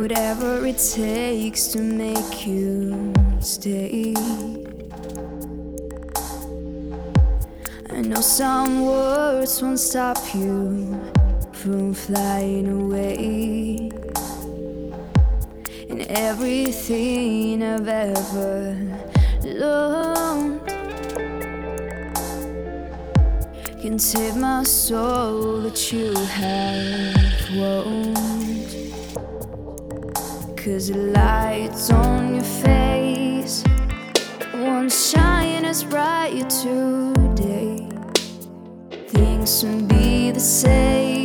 whatever it takes to make you stay. I know some words won't stop you from flying away. And everything I've ever loved can save my soul that you have won't. Cause the lights on your face won't shine as bright today. Things won't be the same.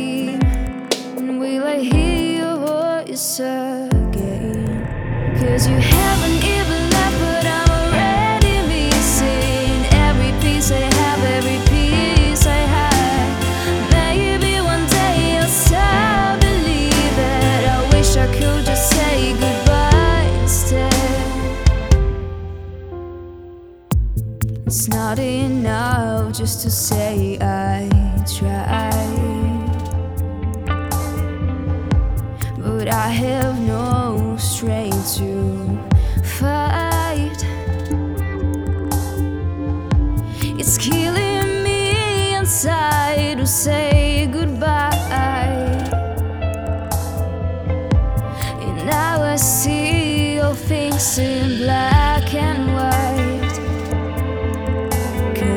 It's not enough just to say I tried. But I have no strength to fight. It's killing me inside to say goodbye. And now I see all things in black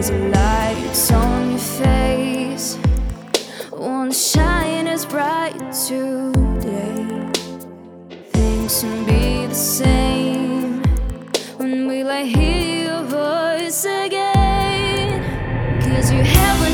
Cause the lights on your face won't shine as bright today. Things won't be the same. When will I hear your voice again? Cause you haven't